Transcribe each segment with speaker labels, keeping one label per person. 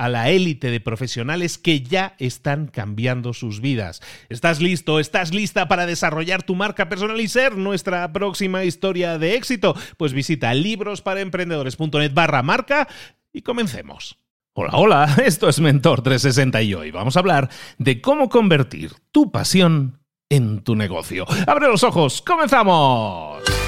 Speaker 1: a la élite de profesionales que ya están cambiando sus vidas. ¿Estás listo? ¿Estás lista para desarrollar tu marca personal y ser nuestra próxima historia de éxito? Pues visita librosparaemprendedores.net barra marca y comencemos. Hola, hola, esto es Mentor 360 y hoy vamos a hablar de cómo convertir tu pasión en tu negocio. ¡Abre los ojos! ¡Comenzamos!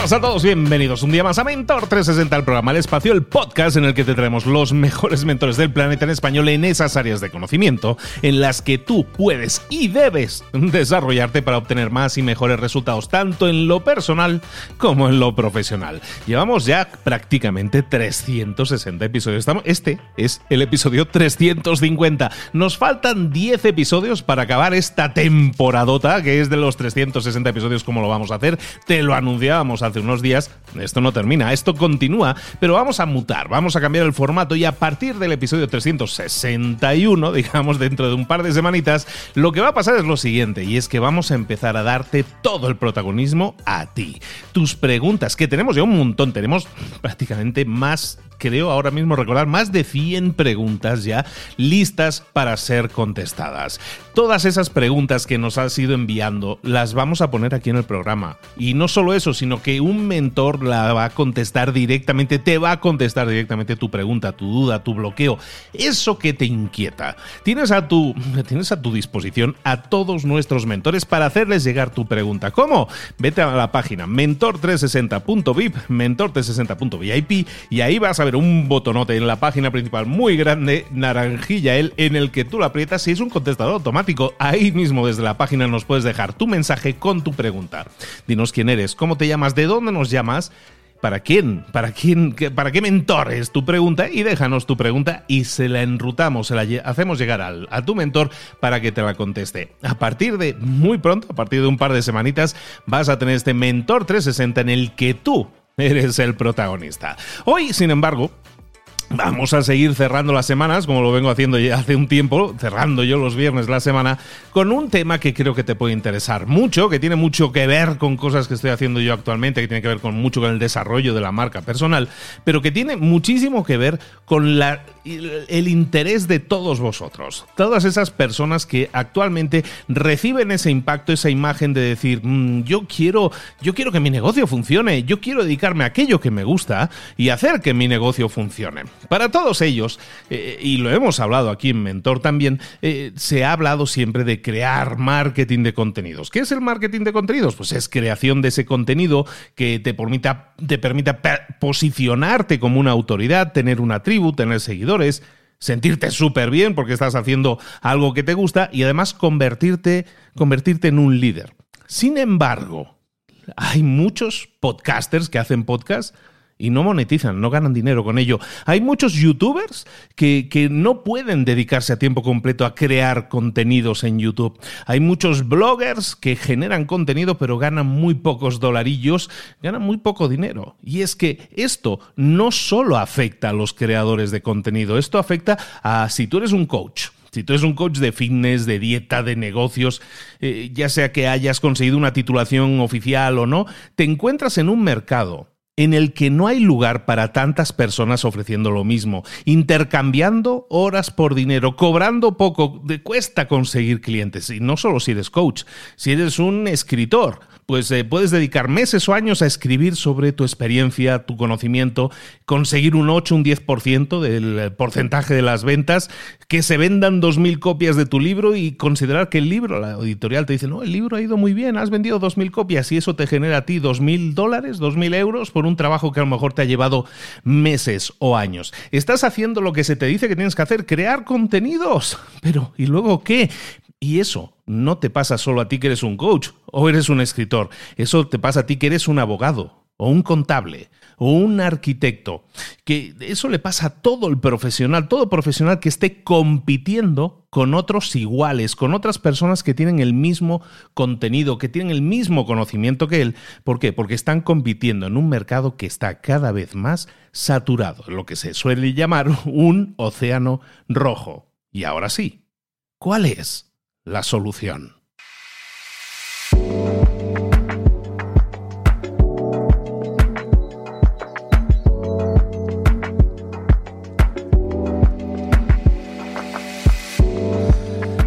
Speaker 1: A todos, bienvenidos un día más a Mentor 360, el programa El Espacio, el podcast en el que te traemos los mejores mentores del planeta en español en esas áreas de conocimiento en las que tú puedes y debes desarrollarte para obtener más y mejores resultados, tanto en lo personal como en lo profesional. Llevamos ya prácticamente 360 episodios. Este es el episodio 350. Nos faltan 10 episodios para acabar esta temporadota, que es de los 360 episodios, como lo vamos a hacer. Te lo anunciábamos hace unos días, esto no termina, esto continúa, pero vamos a mutar, vamos a cambiar el formato y a partir del episodio 361, digamos dentro de un par de semanitas, lo que va a pasar es lo siguiente, y es que vamos a empezar a darte todo el protagonismo a ti. Tus preguntas, que tenemos ya un montón, tenemos prácticamente más creo ahora mismo recordar más de 100 preguntas ya listas para ser contestadas. Todas esas preguntas que nos has ido enviando las vamos a poner aquí en el programa. Y no solo eso, sino que un mentor la va a contestar directamente, te va a contestar directamente tu pregunta, tu duda, tu bloqueo, eso que te inquieta. Tienes a tu, tienes a tu disposición a todos nuestros mentores para hacerles llegar tu pregunta. ¿Cómo? Vete a la página mentor360.vip, mentor360.vip y ahí vas a un botonote en la página principal muy grande, naranjilla él, en el que tú lo aprietas y es un contestador automático. Ahí mismo desde la página nos puedes dejar tu mensaje con tu pregunta. Dinos quién eres, cómo te llamas, de dónde nos llamas. ¿Para quién? ¿Para quién? ¿Para qué mentor es tu pregunta? Y déjanos tu pregunta y se la enrutamos, se la hacemos llegar al, a tu mentor para que te la conteste. A partir de muy pronto, a partir de un par de semanitas, vas a tener este mentor 360 en el que tú eres el protagonista. Hoy, sin embargo, Vamos a seguir cerrando las semanas, como lo vengo haciendo ya hace un tiempo, cerrando yo los viernes la semana, con un tema que creo que te puede interesar mucho, que tiene mucho que ver con cosas que estoy haciendo yo actualmente, que tiene que ver con mucho con el desarrollo de la marca personal, pero que tiene muchísimo que ver con el interés de todos vosotros. Todas esas personas que actualmente reciben ese impacto, esa imagen de decir, mm, yo quiero, yo quiero que mi negocio funcione, yo quiero dedicarme a aquello que me gusta y hacer que mi negocio funcione. Para todos ellos, eh, y lo hemos hablado aquí en Mentor también, eh, se ha hablado siempre de crear marketing de contenidos. ¿Qué es el marketing de contenidos? Pues es creación de ese contenido que te permita, te permita posicionarte como una autoridad, tener una tribu, tener seguidores sentirte súper bien porque estás haciendo algo que te gusta y además convertirte, convertirte en un líder. Sin embargo, hay muchos podcasters que hacen podcasts y no monetizan, no ganan dinero con ello. Hay muchos youtubers que, que, no pueden dedicarse a tiempo completo a crear contenidos en YouTube. Hay muchos bloggers que generan contenido pero ganan muy pocos dolarillos, ganan muy poco dinero. Y es que esto no solo afecta a los creadores de contenido, esto afecta a si tú eres un coach. Si tú eres un coach de fitness, de dieta, de negocios, eh, ya sea que hayas conseguido una titulación oficial o no, te encuentras en un mercado en el que no hay lugar para tantas personas ofreciendo lo mismo, intercambiando horas por dinero, cobrando poco, cuesta conseguir clientes. Y no solo si eres coach, si eres un escritor, pues eh, puedes dedicar meses o años a escribir sobre tu experiencia, tu conocimiento, conseguir un 8, un 10% del eh, porcentaje de las ventas, que se vendan 2.000 copias de tu libro y considerar que el libro, la editorial te dice, no, el libro ha ido muy bien, has vendido 2.000 copias y eso te genera a ti 2.000 dólares, 2.000 euros por un trabajo que a lo mejor te ha llevado meses o años. Estás haciendo lo que se te dice que tienes que hacer, crear contenidos. Pero, ¿y luego qué? Y eso no te pasa solo a ti que eres un coach o eres un escritor. Eso te pasa a ti que eres un abogado o un contable o un arquitecto. Que eso le pasa a todo el profesional, todo profesional que esté compitiendo con otros iguales, con otras personas que tienen el mismo contenido, que tienen el mismo conocimiento que él. ¿Por qué? Porque están compitiendo en un mercado que está cada vez más saturado, lo que se suele llamar un océano rojo. Y ahora sí, ¿cuál es? La solución.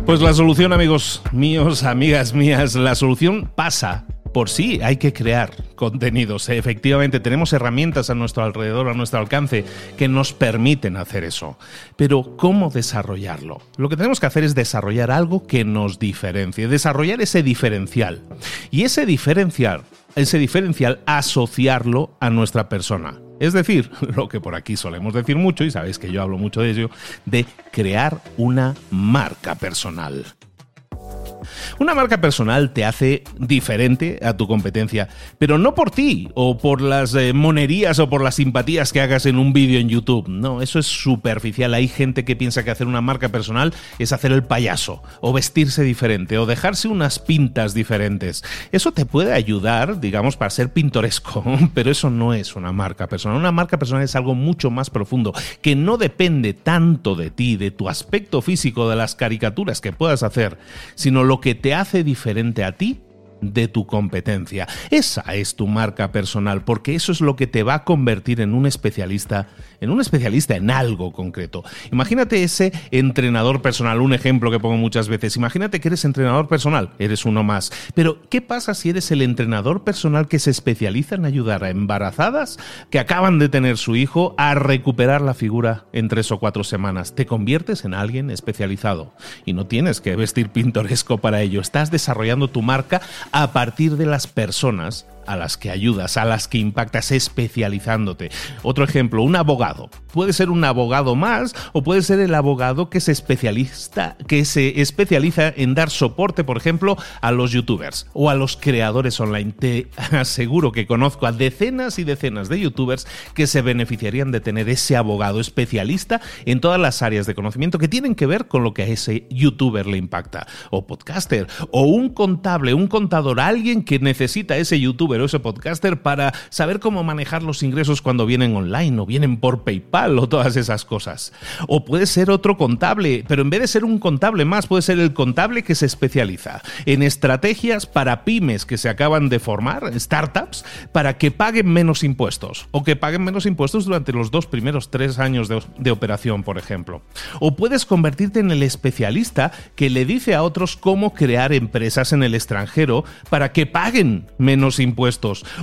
Speaker 1: Pues la solución, amigos míos, amigas mías, la solución pasa por sí hay que crear contenidos. Efectivamente, tenemos herramientas a nuestro alrededor, a nuestro alcance, que nos permiten hacer eso. Pero, ¿cómo desarrollarlo? Lo que tenemos que hacer es desarrollar algo que nos diferencie, desarrollar ese diferencial. Y ese diferencial, ese diferencial, asociarlo a nuestra persona. Es decir, lo que por aquí solemos decir mucho, y sabéis que yo hablo mucho de ello, de crear una marca personal. Una marca personal te hace diferente a tu competencia, pero no por ti o por las eh, monerías o por las simpatías que hagas en un vídeo en YouTube. No, eso es superficial. Hay gente que piensa que hacer una marca personal es hacer el payaso o vestirse diferente o dejarse unas pintas diferentes. Eso te puede ayudar, digamos, para ser pintoresco, pero eso no es una marca personal. Una marca personal es algo mucho más profundo, que no depende tanto de ti, de tu aspecto físico, de las caricaturas que puedas hacer, sino lo que te hace diferente a ti de tu competencia. Esa es tu marca personal, porque eso es lo que te va a convertir en un especialista, en un especialista en algo concreto. Imagínate ese entrenador personal, un ejemplo que pongo muchas veces. Imagínate que eres entrenador personal, eres uno más. Pero, ¿qué pasa si eres el entrenador personal que se especializa en ayudar a embarazadas que acaban de tener su hijo a recuperar la figura en tres o cuatro semanas? Te conviertes en alguien especializado y no tienes que vestir pintoresco para ello. Estás desarrollando tu marca a partir de las personas a las que ayudas, a las que impactas, especializándote. Otro ejemplo, un abogado. Puede ser un abogado más o puede ser el abogado que se especializa, que se especializa en dar soporte, por ejemplo, a los youtubers o a los creadores online. Te aseguro que conozco a decenas y decenas de youtubers que se beneficiarían de tener ese abogado especialista en todas las áreas de conocimiento que tienen que ver con lo que a ese youtuber le impacta. O podcaster, o un contable, un contador, alguien que necesita ese youtuber ese podcaster para saber cómo manejar los ingresos cuando vienen online o vienen por PayPal o todas esas cosas. O puede ser otro contable, pero en vez de ser un contable más, puede ser el contable que se especializa en estrategias para pymes que se acaban de formar, startups, para que paguen menos impuestos o que paguen menos impuestos durante los dos primeros tres años de, de operación, por ejemplo. O puedes convertirte en el especialista que le dice a otros cómo crear empresas en el extranjero para que paguen menos impuestos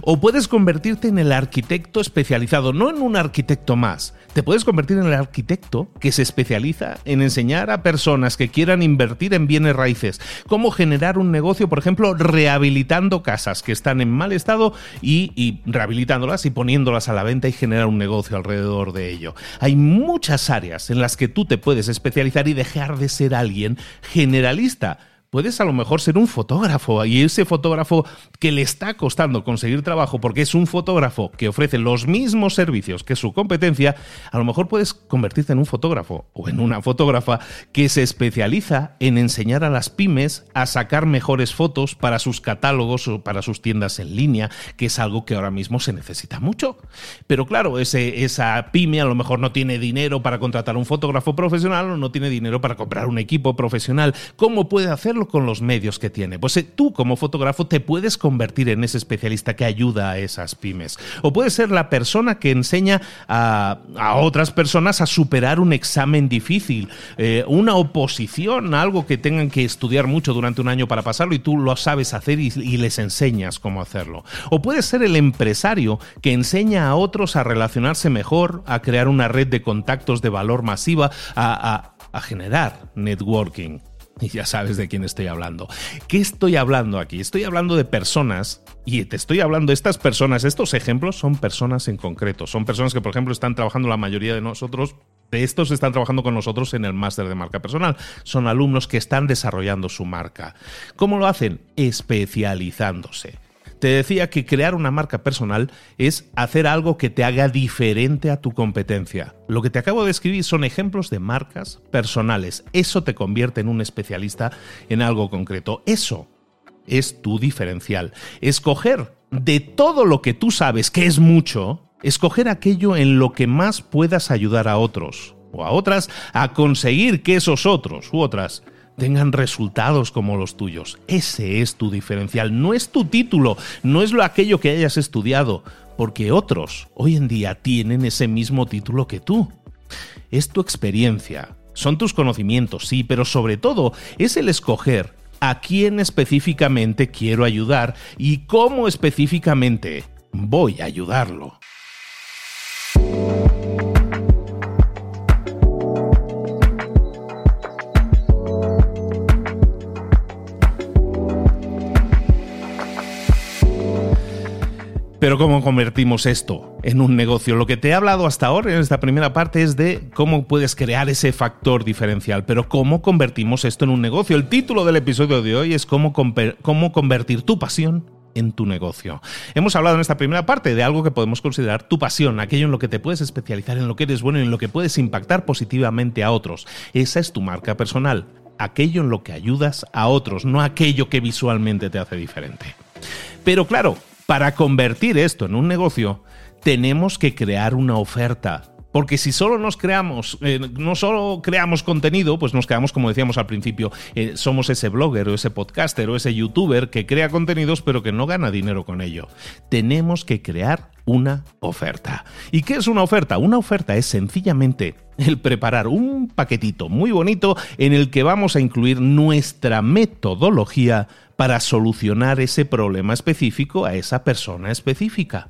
Speaker 1: O puedes convertirte en el arquitecto especializado, no en un arquitecto más. Te puedes convertir en el arquitecto que se especializa en enseñar a personas que quieran invertir en bienes raíces cómo generar un negocio, por ejemplo, rehabilitando casas que están en mal estado y rehabilitándolas y poniéndolas a la venta y generar un negocio alrededor de ello. Hay muchas áreas en las que tú te puedes especializar y dejar de ser alguien generalista puedes a lo mejor ser un fotógrafo y ese fotógrafo que le está costando conseguir trabajo porque es un fotógrafo que ofrece los mismos servicios que su competencia, a lo mejor puedes convertirte en un fotógrafo o en una fotógrafa que se especializa en enseñar a las pymes a sacar mejores fotos para sus catálogos o para sus tiendas en línea, que es algo que ahora mismo se necesita mucho. Pero claro, esa pyme a lo mejor no tiene dinero para contratar un fotógrafo profesional o no tiene dinero para comprar un equipo profesional. ¿Cómo puede hacerlo? Con los medios que tiene. Pues eh, tú como fotógrafo te puedes convertir en ese especialista que ayuda a esas pymes. O puedes ser la persona que enseña a, otras personas a superar un examen difícil, eh, una oposición, algo que tengan que estudiar mucho durante un año para pasarlo y tú lo sabes hacer y, les enseñas cómo hacerlo. O puedes ser el empresario que enseña a otros a relacionarse mejor, a crear una red de contactos de valor masiva, a generar networking. Y ya sabes de quién estoy hablando. ¿Qué estoy hablando aquí? Estoy hablando de personas y te estoy hablando estas personas. Estos ejemplos son personas en concreto. Son personas que, por ejemplo, están trabajando la mayoría de nosotros. De estos están trabajando con nosotros en el máster de marca personal. Son alumnos que están desarrollando su marca. ¿Cómo lo hacen? Especializándose. Te decía que crear una marca personal es hacer algo que te haga diferente a tu competencia. Lo que te acabo de escribir son ejemplos de marcas personales. Eso te convierte en un especialista en algo concreto. Eso es tu diferencial. Escoger de todo lo que tú sabes, que es mucho, escoger aquello en lo que más puedas ayudar a otros o a otras a conseguir que esos otros u otras tengan resultados como los tuyos. Ese es tu diferencial, no es tu título, no es lo aquello que hayas estudiado, porque otros hoy en día tienen ese mismo título que tú. Es tu experiencia, son tus conocimientos, sí, pero sobre todo es el escoger a quién específicamente quiero ayudar y cómo específicamente voy a ayudarlo. Pero ¿cómo convertimos esto en un negocio? Lo que te he hablado hasta ahora en esta primera parte es de cómo puedes crear ese factor diferencial, pero ¿cómo convertimos esto en un negocio? El título del episodio de hoy es cómo, cómo convertir tu pasión en tu negocio. Hemos hablado en esta primera parte de algo que podemos considerar tu pasión, aquello en lo que te puedes especializar, en lo que eres bueno y en lo que puedes impactar positivamente a otros. Esa es tu marca personal, aquello en lo que ayudas a otros, no aquello que visualmente te hace diferente. Pero claro, para convertir esto en un negocio, tenemos que crear una oferta. Porque si solo nos creamos, eh, no solo creamos contenido, pues nos quedamos, como decíamos al principio, eh, somos ese blogger o ese podcaster o ese youtuber que crea contenidos pero que no gana dinero con ello. Tenemos que crear una oferta. ¿Y qué es una oferta? Una oferta es sencillamente el preparar un paquetito muy bonito en el que vamos a incluir nuestra metodología para solucionar ese problema específico a esa persona específica.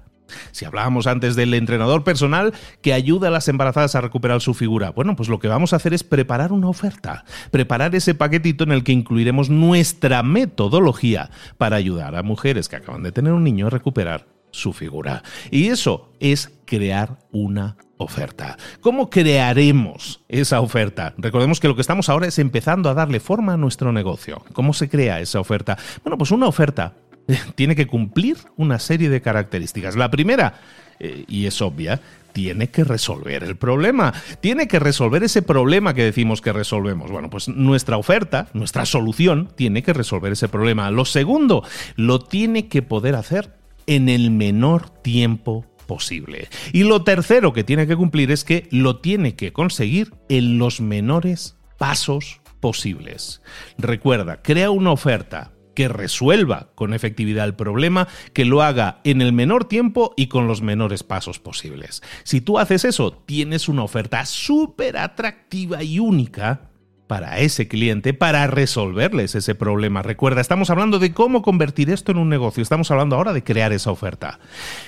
Speaker 1: Si hablábamos antes del entrenador personal que ayuda a las embarazadas a recuperar su figura, bueno, pues lo que vamos a hacer es preparar una oferta, preparar ese paquetito en el que incluiremos nuestra metodología para ayudar a mujeres que acaban de tener un niño a recuperar su figura. Y eso es crear una oferta. ¿Cómo crearemos esa oferta? Recordemos que lo que estamos ahora es empezando a darle forma a nuestro negocio. ¿Cómo se crea esa oferta? Bueno, pues una oferta tiene que cumplir una serie de características. La primera, eh, y es obvia, tiene que resolver el problema. Tiene que resolver ese problema que decimos que resolvemos. Bueno, pues nuestra oferta, nuestra solución, tiene que resolver ese problema. Lo segundo, lo tiene que poder hacer en el menor tiempo posible. Y lo tercero que tiene que cumplir es que lo tiene que conseguir en los menores pasos posibles. Recuerda, crea una oferta que resuelva con efectividad el problema, que lo haga en el menor tiempo y con los menores pasos posibles. Si tú haces eso, tienes una oferta súper atractiva y única para ese cliente, para resolverles ese problema. Recuerda, estamos hablando de cómo convertir esto en un negocio, estamos hablando ahora de crear esa oferta.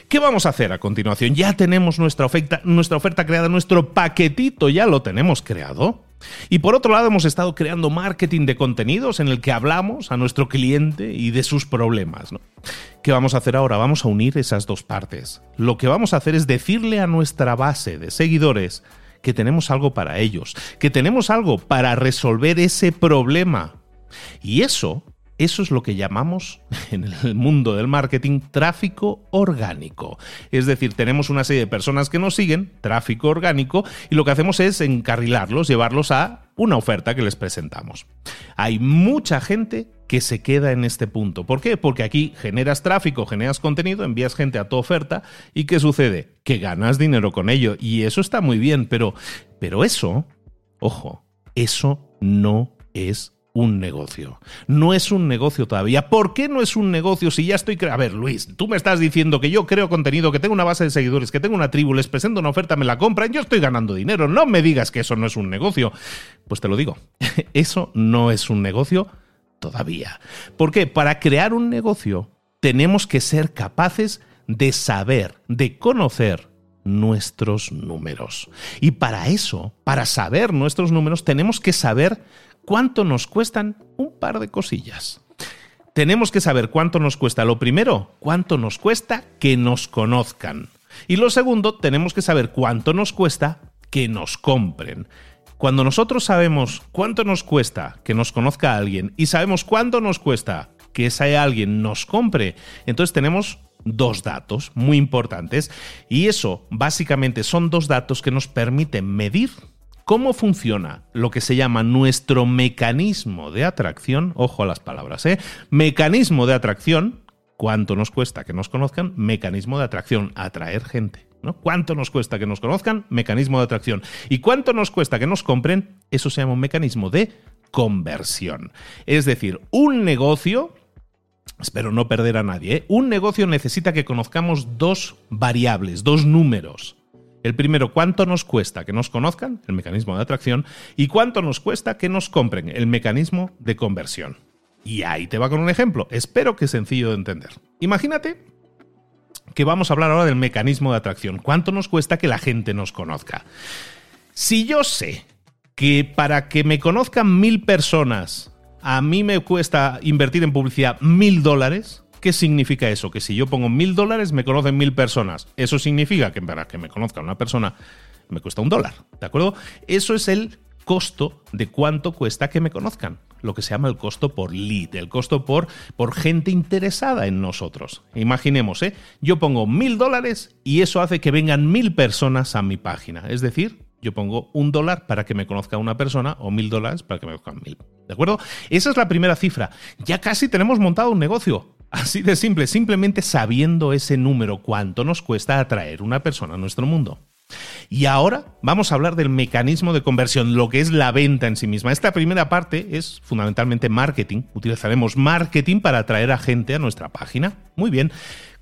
Speaker 1: ¿Qué vamos a hacer a continuación? Ya tenemos nuestra oferta, nuestra oferta creada, nuestro paquetito ya lo tenemos creado. Y por otro lado, hemos estado creando marketing de contenidos en el que hablamos a nuestro cliente y de sus problemas. ¿Qué vamos a hacer ahora? Vamos a unir esas dos partes. Lo que vamos a hacer es decirle a nuestra base de seguidores que tenemos algo para ellos, que tenemos algo para resolver ese problema. Y eso, eso es lo que llamamos en el mundo del marketing tráfico orgánico. Es decir, tenemos una serie de personas que nos siguen, tráfico orgánico, y lo que hacemos es encarrilarlos, llevarlos a una oferta que les presentamos. Hay mucha gente que se queda en este punto. ¿Por qué? Porque aquí generas tráfico, generas contenido, envías gente a tu oferta y ¿qué sucede? Que ganas dinero con ello y eso está muy bien, pero, pero eso, ojo, eso no es un negocio. No es un negocio todavía. ¿Por qué no es un negocio si ya estoy... A ver, Luis, tú me estás diciendo que yo creo contenido, que tengo una base de seguidores, que tengo una tribu, les presento una oferta, me la compran, yo estoy ganando dinero. No me digas que eso no es un negocio. Pues te lo digo, eso no es un negocio todavía. ¿Por qué? Para crear un negocio tenemos que ser capaces de saber, de conocer nuestros números. Y para eso, para saber nuestros números, tenemos que saber cuánto nos cuestan un par de cosillas. Tenemos que saber cuánto nos cuesta. Lo primero, cuánto nos cuesta que nos conozcan. Y lo segundo, tenemos que saber cuánto nos cuesta que nos compren. Cuando nosotros sabemos cuánto nos cuesta que nos conozca alguien y sabemos cuánto nos cuesta que ese alguien nos compre, entonces tenemos dos datos muy importantes y eso básicamente son dos datos que nos permiten medir cómo funciona lo que se llama nuestro mecanismo de atracción, ojo a las palabras, ¿eh? mecanismo de atracción, cuánto nos cuesta que nos conozcan, mecanismo de atracción, atraer gente. ¿Cuánto nos cuesta que nos conozcan? Mecanismo de atracción. ¿Y cuánto nos cuesta que nos compren? Eso se llama un mecanismo de conversión. Es decir, un negocio, espero no perder a nadie, ¿eh? un negocio necesita que conozcamos dos variables, dos números. El primero, ¿cuánto nos cuesta que nos conozcan? El mecanismo de atracción. ¿Y cuánto nos cuesta que nos compren? El mecanismo de conversión. Y ahí te va con un ejemplo. Espero que sencillo de entender. Imagínate que vamos a hablar ahora del mecanismo de atracción. ¿Cuánto nos cuesta que la gente nos conozca? Si yo sé que para que me conozcan mil personas, a mí me cuesta invertir en publicidad mil dólares, ¿qué significa eso? Que si yo pongo mil dólares, me conocen mil personas. Eso significa que para que me conozca una persona, me cuesta un dólar. ¿De acuerdo? Eso es el costo de cuánto cuesta que me conozcan lo que se llama el costo por lead, el costo por, por gente interesada en nosotros. Imaginemos, ¿eh? yo pongo mil dólares y eso hace que vengan mil personas a mi página. Es decir, yo pongo un dólar para que me conozca una persona o mil dólares para que me conozcan mil. ¿De acuerdo? Esa es la primera cifra. Ya casi tenemos montado un negocio. Así de simple, simplemente sabiendo ese número, cuánto nos cuesta atraer una persona a nuestro mundo. Y ahora vamos a hablar del mecanismo de conversión, lo que es la venta en sí misma. Esta primera parte es fundamentalmente marketing. Utilizaremos marketing para atraer a gente a nuestra página. Muy bien.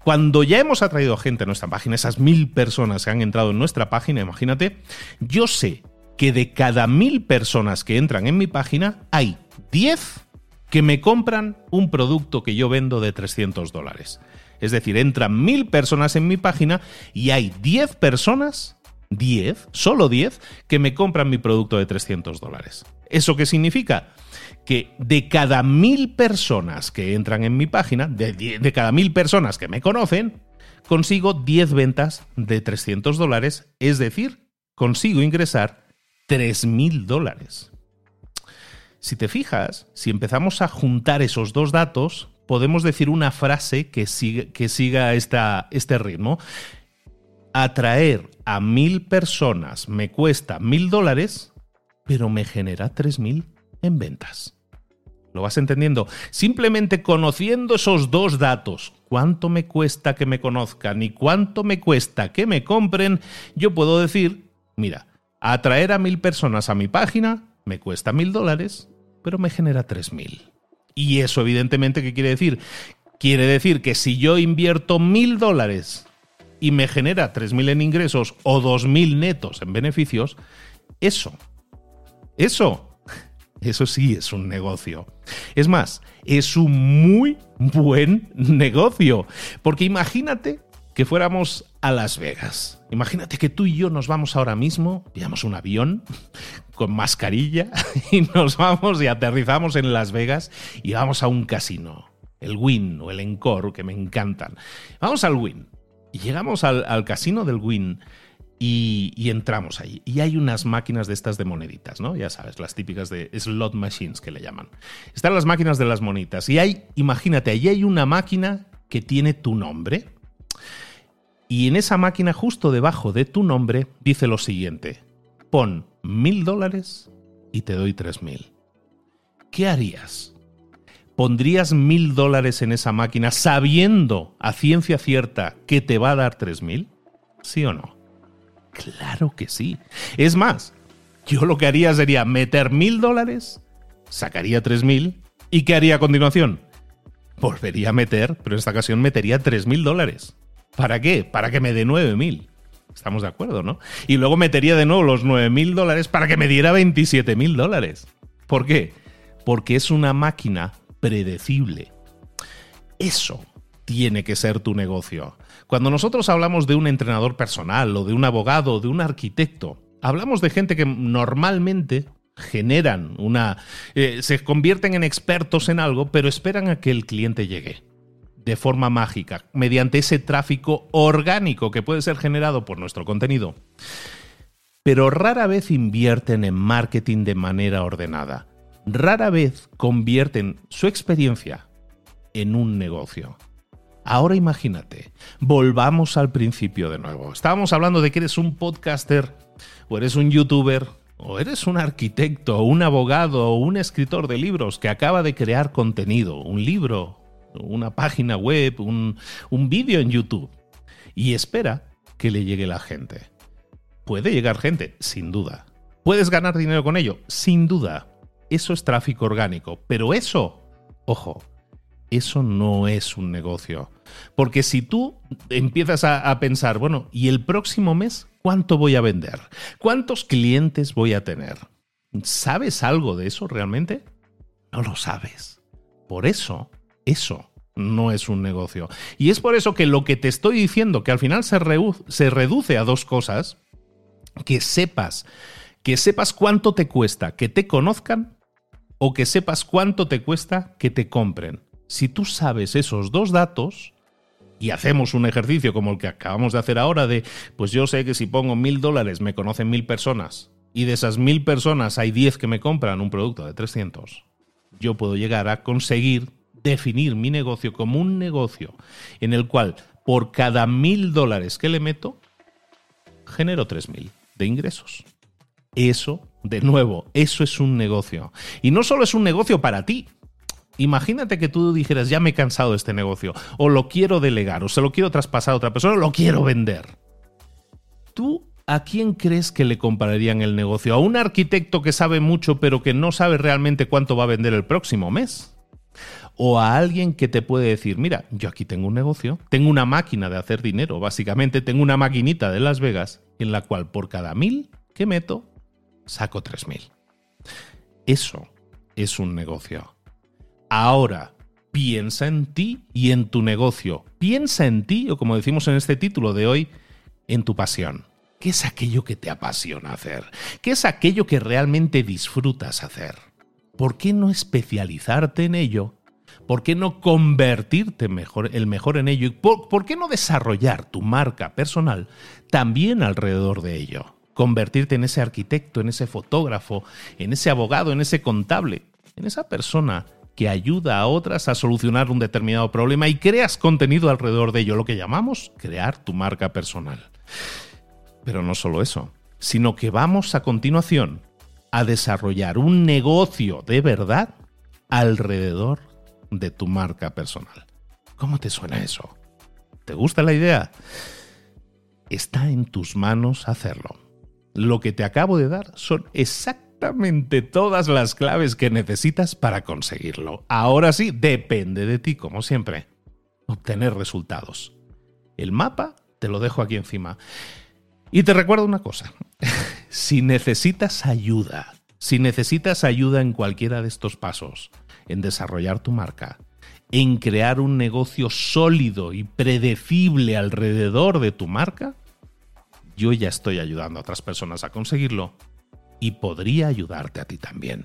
Speaker 1: Cuando ya hemos atraído gente a nuestra página, esas mil personas que han entrado en nuestra página, imagínate, yo sé que de cada mil personas que entran en mi página, hay 10 que me compran un producto que yo vendo de 300 dólares. Es decir, entran mil personas en mi página y hay 10 personas 10, solo 10, que me compran mi producto de 300 dólares. ¿Eso qué significa? Que de cada mil personas que entran en mi página, de, cada mil personas que me conocen, consigo 10 ventas de 300 dólares, es decir, consigo ingresar 3.000 dólares. Si te fijas, si empezamos a juntar esos dos datos, podemos decir una frase que siga, este ritmo atraer a mil personas me cuesta mil dólares, pero me genera tres mil en ventas. ¿Lo vas entendiendo? Simplemente conociendo esos dos datos, cuánto me cuesta que me conozcan y cuánto me cuesta que me compren, yo puedo decir, mira, atraer a mil personas a mi página me cuesta mil dólares, pero me genera tres mil. Y eso evidentemente, ¿qué quiere decir? Quiere decir que si yo invierto mil dólares y me genera 3.000 en ingresos o 2.000 netos en beneficios, eso, eso Eso sí es un negocio. Es más, es un muy buen negocio. Porque imagínate que fuéramos a Las Vegas. Imagínate que tú y yo nos vamos ahora mismo, pillamos un avión con mascarilla y nos vamos y aterrizamos en Las Vegas y vamos a un casino. El Win o el Encore, que me encantan. Vamos al Win. Y llegamos al, al casino del Win y, entramos ahí. Y hay unas máquinas de estas de moneditas, ¿no? Ya sabes, las típicas de slot machines que le llaman. Están las máquinas de las monitas. Y hay, imagínate, ahí hay una máquina que tiene tu nombre. Y en esa máquina, justo debajo de tu nombre, dice lo siguiente. Pon mil dólares y te doy tres mil. ¿Qué harías? ¿Pondrías mil dólares en esa máquina sabiendo a ciencia cierta que te va a dar tres mil? ¿Sí o no? Claro que sí. Es más, yo lo que haría sería meter mil dólares, sacaría tres mil, ¿y qué haría a continuación? Volvería a meter, pero en esta ocasión metería tres mil dólares. ¿Para qué? Para que me dé nueve mil. Estamos de acuerdo, ¿no? Y luego metería de nuevo los nueve mil dólares para que me diera 27 mil dólares. ¿Por qué? Porque es una máquina predecible. Eso tiene que ser tu negocio. Cuando nosotros hablamos de un entrenador personal o de un abogado o de un arquitecto, hablamos de gente que normalmente generan una... Eh, se convierten en expertos en algo, pero esperan a que el cliente llegue de forma mágica, mediante ese tráfico orgánico que puede ser generado por nuestro contenido. Pero rara vez invierten en marketing de manera ordenada. Rara vez convierten su experiencia en un negocio. Ahora imagínate, volvamos al principio de nuevo. Estábamos hablando de que eres un podcaster, o eres un youtuber, o eres un arquitecto, un abogado, o un escritor de libros que acaba de crear contenido, un libro, una página web, un, un vídeo en YouTube, y espera que le llegue la gente. Puede llegar gente, sin duda. ¿Puedes ganar dinero con ello? Sin duda. Eso es tráfico orgánico. Pero eso, ojo, eso no es un negocio. Porque si tú empiezas a, pensar, bueno, ¿y el próximo mes cuánto voy a vender? ¿Cuántos clientes voy a tener? ¿Sabes algo de eso realmente? No lo sabes. Por eso, eso no es un negocio. Y es por eso que lo que te estoy diciendo, que al final se, se reduce a dos cosas, que sepas, que sepas cuánto te cuesta que te conozcan o que sepas cuánto te cuesta que te compren. Si tú sabes esos dos datos, y hacemos un ejercicio como el que acabamos de hacer ahora de, pues yo sé que si pongo mil dólares me conocen mil personas y de esas mil personas hay diez que me compran un producto de 300, yo puedo llegar a conseguir definir mi negocio como un negocio en el cual por cada mil dólares que le meto, genero tres mil de ingresos. Eso, de nuevo, eso es un negocio. Y no solo es un negocio para ti, Imagínate que tú dijeras, ya me he cansado de este negocio, o lo quiero delegar, o se lo quiero traspasar a otra persona, o lo quiero vender. ¿Tú a quién crees que le comprarían el negocio? ¿A un arquitecto que sabe mucho pero que no sabe realmente cuánto va a vender el próximo mes? O a alguien que te puede decir, mira, yo aquí tengo un negocio, tengo una máquina de hacer dinero, básicamente tengo una maquinita de Las Vegas en la cual por cada mil que meto, saco tres mil. Eso es un negocio. Ahora, piensa en ti y en tu negocio. Piensa en ti, o como decimos en este título de hoy, en tu pasión. ¿Qué es aquello que te apasiona hacer? ¿Qué es aquello que realmente disfrutas hacer? ¿Por qué no especializarte en ello? ¿Por qué no convertirte mejor, el mejor en ello? ¿Y por, por qué no desarrollar tu marca personal también alrededor de ello? Convertirte en ese arquitecto, en ese fotógrafo, en ese abogado, en ese contable, en esa persona que ayuda a otras a solucionar un determinado problema y creas contenido alrededor de ello, lo que llamamos crear tu marca personal. Pero no solo eso, sino que vamos a continuación a desarrollar un negocio de verdad alrededor de tu marca personal. ¿Cómo te suena eso? ¿Te gusta la idea? Está en tus manos hacerlo. Lo que te acabo de dar son exactamente todas las claves que necesitas para conseguirlo. Ahora sí, depende de ti, como siempre, obtener resultados. El mapa te lo dejo aquí encima. Y te recuerdo una cosa, si necesitas ayuda Si necesitas ayuda en cualquiera de estos pasos, en desarrollar tu marca, en crear un negocio sólido y predecible alrededor de tu marca, yo ya estoy ayudando a otras personas a conseguirlo y podría ayudarte a ti también.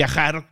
Speaker 1: viajar